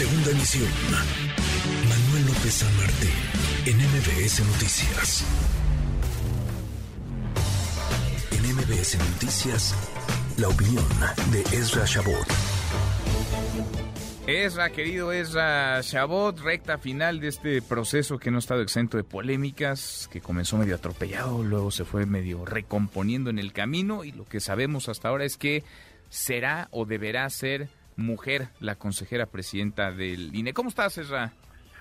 Segunda emisión. Manuel López San en MBS Noticias. En MBS Noticias, la opinión de Ezra Shabot. Ezra, querido Ezra Shabot, recta final de este proceso que no ha estado exento de polémicas, que comenzó medio atropellado, luego se fue medio recomponiendo en el camino y lo que sabemos hasta ahora es que será o deberá ser mujer la consejera presidenta del INE. ¿Cómo estás, Ezra?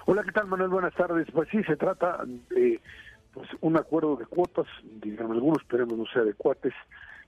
Hola, ¿qué tal, Manuel? Buenas tardes. Pues sí, se trata de pues, un acuerdo de cuotas, digamos algunos, esperemos no sea de cuates,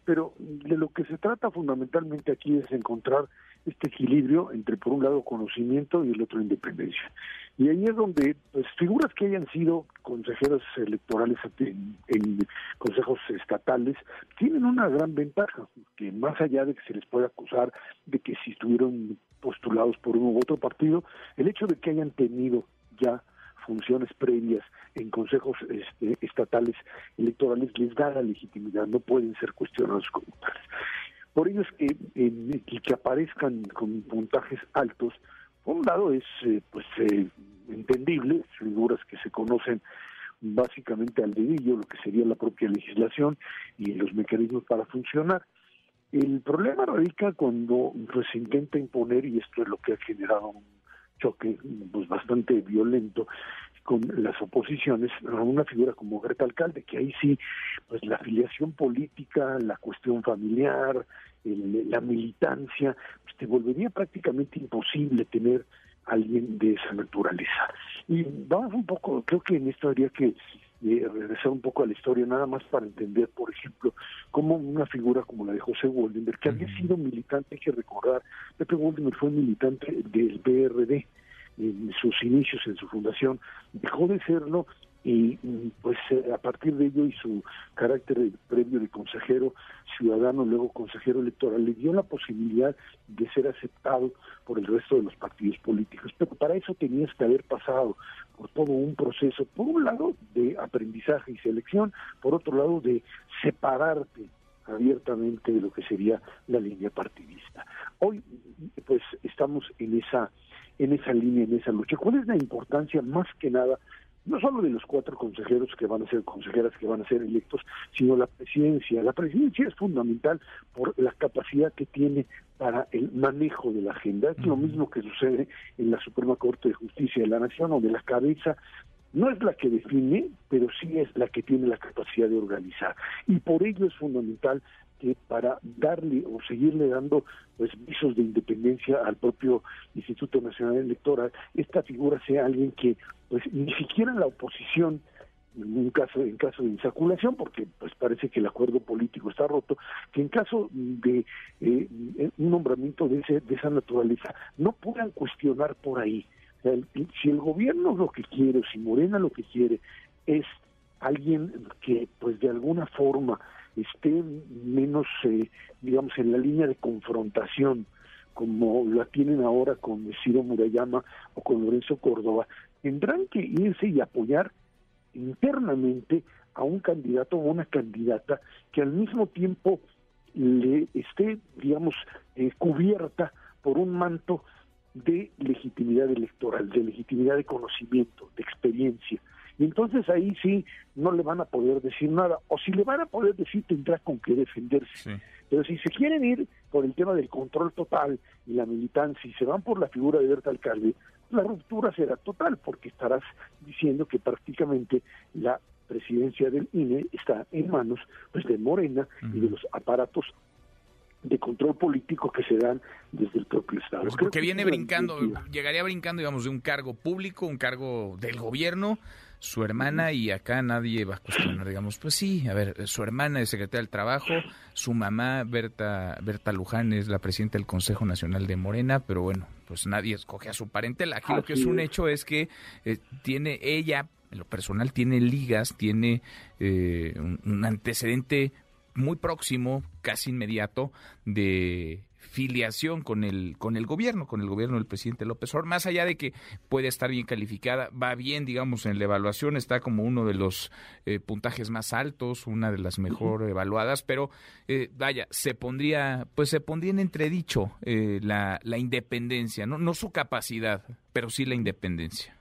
pero de lo que se trata fundamentalmente aquí es encontrar este equilibrio entre, por un lado, conocimiento y el otro, independencia. Y ahí es donde pues, figuras que hayan sido consejeros electorales en, en, consejos estatales tienen una gran ventaja, que más allá de que se les pueda acusar de que si estuvieron postulados por uno u otro partido, el hecho de que hayan tenido ya funciones previas en consejos este, estatales electorales les da la legitimidad, no pueden ser cuestionados como tales. Por ello es que, que aparezcan con puntajes altos, por un lado es eh, pues eh, entendible, figuras que se conocen básicamente al dedillo, lo que sería la propia legislación y los mecanismos para funcionar. El problema radica cuando se intenta imponer, y esto es lo que ha generado un choque pues, bastante violento con las oposiciones a una figura como Greta Alcalde, que ahí sí, pues la afiliación política, la cuestión familiar, el, la militancia, pues te volvería prácticamente imposible tener alguien de esa naturaleza. Y vamos un poco, creo que en esto habría que eh, regresar un poco a la historia, nada más para entender, por ejemplo, cómo una figura como la de José Woldenberg, que había sido militante, hay que recordar, Pepe Woldenberg fue militante del PRD, en sus inicios, en su fundación, dejó de serlo y pues a partir de ello y su carácter previo de consejero ciudadano, luego consejero electoral, le dio la posibilidad de ser aceptado por el resto de los partidos políticos. Pero para eso tenías que haber pasado por todo un proceso, por un lado de aprendizaje y selección, por otro lado de separarte abiertamente de lo que sería la línea partidista. Hoy pues estamos en esa en esa línea, en esa lucha. ¿Cuál es la importancia más que nada no solo de los cuatro consejeros que van a ser consejeras que van a ser electos, sino la presidencia. La presidencia es fundamental por la capacidad que tiene para el manejo de la agenda. Es lo mismo que sucede en la Suprema Corte de Justicia de la Nación, donde la cabeza no es la que define, pero sí es la que tiene la capacidad de organizar. Y por ello es fundamental que para darle o seguirle dando pues visos de independencia al propio Instituto Nacional Electoral, esta figura sea alguien que pues ni siquiera la oposición en un caso en caso de insaculación porque pues parece que el acuerdo político está roto que en caso de eh, un nombramiento de ese de esa naturaleza no puedan cuestionar por ahí. Si el gobierno lo que quiere si Morena lo que quiere es alguien que pues de alguna forma esté menos, eh, digamos, en la línea de confrontación, como la tienen ahora con Ciro Murayama o con Lorenzo Córdoba, tendrán que irse y apoyar internamente a un candidato o una candidata que al mismo tiempo le esté, digamos, eh, cubierta por un manto de legitimidad electoral, de legitimidad de conocimiento, de experiencia. Y entonces ahí sí no le van a poder decir nada, o si le van a poder decir tendrá con qué defenderse. Pero si se quieren ir por el tema del control total y la militancia y se van por la figura de Berta Alcalde, la ruptura será total porque estarás diciendo que prácticamente la presidencia del INE está en manos pues de Morena y de los aparatos de control político que se dan desde el propio Estado. Pues porque viene brincando, llegaría brincando, digamos, de un cargo público, un cargo del gobierno, su hermana y acá nadie va a cuestionar, digamos, pues sí, a ver, su hermana es secretaria del Trabajo, su mamá, Berta, Berta Luján, es la presidenta del Consejo Nacional de Morena, pero bueno, pues nadie escoge a su parentela. Aquí lo que es un hecho es que eh, tiene ella, en lo personal, tiene ligas, tiene eh, un antecedente muy próximo, casi inmediato, de filiación con el, con el gobierno, con el gobierno del presidente López Obrador, más allá de que puede estar bien calificada, va bien, digamos, en la evaluación, está como uno de los eh, puntajes más altos, una de las mejor evaluadas, pero eh, vaya, se pondría, pues se pondría en entredicho eh, la, la independencia, ¿no? no su capacidad, pero sí la independencia.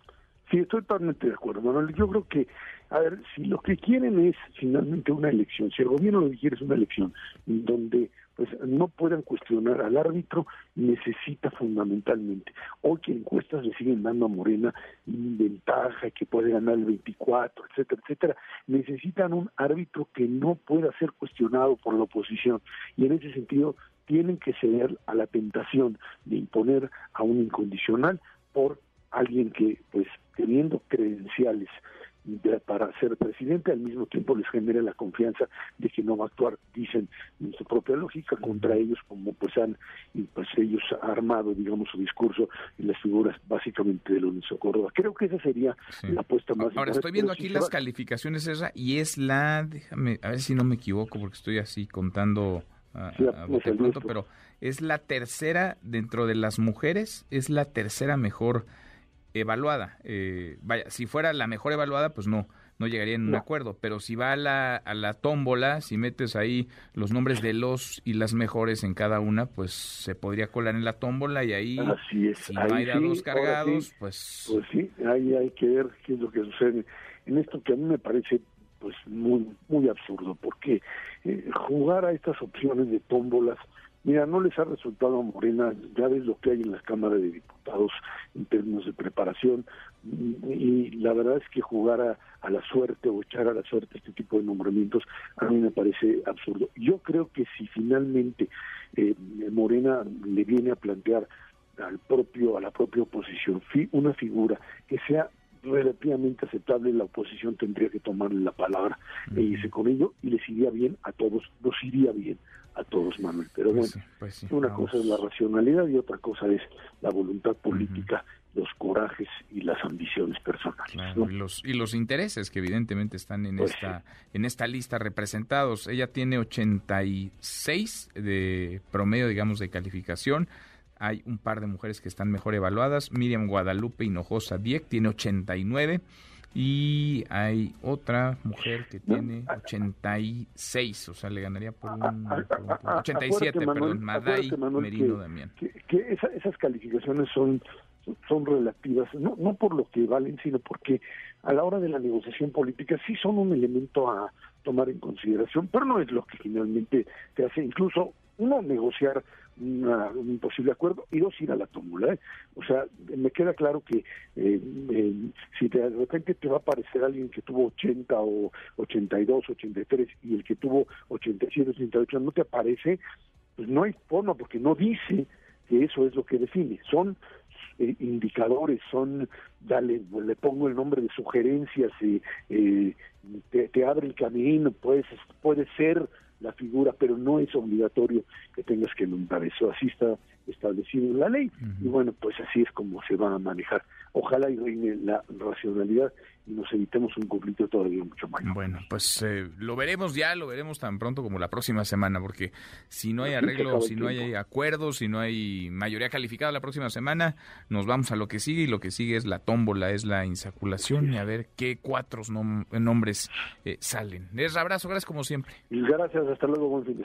Sí, estoy totalmente de acuerdo, Manuel. Yo creo que, a ver, si lo que quieren es finalmente una elección, si el gobierno lo que quiere es una elección donde pues no puedan cuestionar al árbitro, necesita fundamentalmente. Hoy que encuestas le siguen dando a Morena ventaja, que puede ganar el 24, etcétera, etcétera, necesitan un árbitro que no pueda ser cuestionado por la oposición. Y en ese sentido, tienen que ceder a la tentación de imponer a un incondicional por alguien que, pues, teniendo credenciales para ser presidente, al mismo tiempo les genera la confianza de que no va a actuar, dicen, en su propia lógica, contra ellos, como pues han, pues ellos armado, digamos, su discurso en las figuras básicamente de Lorenzo Córdoba. Creo que esa sería la apuesta más Ahora, estoy viendo aquí las calificaciones esa, y es la, déjame, a ver si no me equivoco, porque estoy así contando a, pronto, pero es la tercera dentro de las mujeres, es la tercera mejor evaluada. Eh, vaya, si fuera la mejor evaluada, pues no, no llegaría en un acuerdo. Pero si va a la, a la tómbola, si metes ahí los nombres de los y las mejores en cada una, pues se podría colar en la tómbola y ahí, si no hay dados cargados, pues... Pues sí, ahí hay que ver qué es lo que sucede. En esto que a mí me parece pues muy muy absurdo, porque eh, jugar a estas opciones de tómbolas Mira, no les ha resultado a Morena, ya ves lo que hay en la Cámara de Diputados en términos de preparación, y la verdad es que jugar a, la suerte o echar a la suerte este tipo de nombramientos a mí me parece absurdo. Yo creo que si finalmente eh, Morena le viene a plantear al propio a la propia oposición una figura que sea relativamente aceptable, la oposición tendría que tomarle la palabra e irse con ello y les iría bien a todos, nos iría bien a todos, Manuel. Pero pues bueno, pues una cosa es la racionalidad y otra cosa es la voluntad política, los corajes y las ambiciones personales. y, los, y los intereses que evidentemente están en, pues esta, en esta lista representados. Ella tiene 86 de promedio, digamos, de calificación. Hay un par de mujeres que están mejor evaluadas. Miriam Guadalupe Hinojosa Dieck tiene 89 y hay otra mujer que tiene 86, o sea, le ganaría por un, 87, perdón, Maday Merino Damián. Que, esas calificaciones son son relativas, no, no por lo que valen, sino porque a la hora de la negociación política sí son un elemento a tomar en consideración, pero no es lo que finalmente te hace incluso uno negociar un posible acuerdo y dos ir a la tómbola. ¿eh? O sea, me queda claro que eh, eh, si de repente te va a aparecer alguien que tuvo 80 o 82, 83 y el que tuvo 87, 88 no te aparece, pues no hay forma porque no dice que eso es lo que define. Son indicadores, son, dale, le pongo el nombre de sugerencias, y te, te abre el camino, puedes, puede ser la figura, pero no es obligatorio que tengas que nombrar eso. Así está establecido en la ley y bueno, pues así es como se va a manejar. Ojalá y reine la racionalidad y nos evitemos un conflicto todavía mucho mayor. Bueno, pues eh, lo veremos ya, lo veremos tan pronto como la próxima semana, porque si no hay arreglo, si no hay acuerdos, si no hay mayoría calificada la próxima semana, nos vamos a lo que sigue y lo que sigue es la tómbola, es la insaculación y a ver qué cuatro nombres eh, salen. Les abrazo, gracias como siempre. Gracias, hasta luego, buen fin de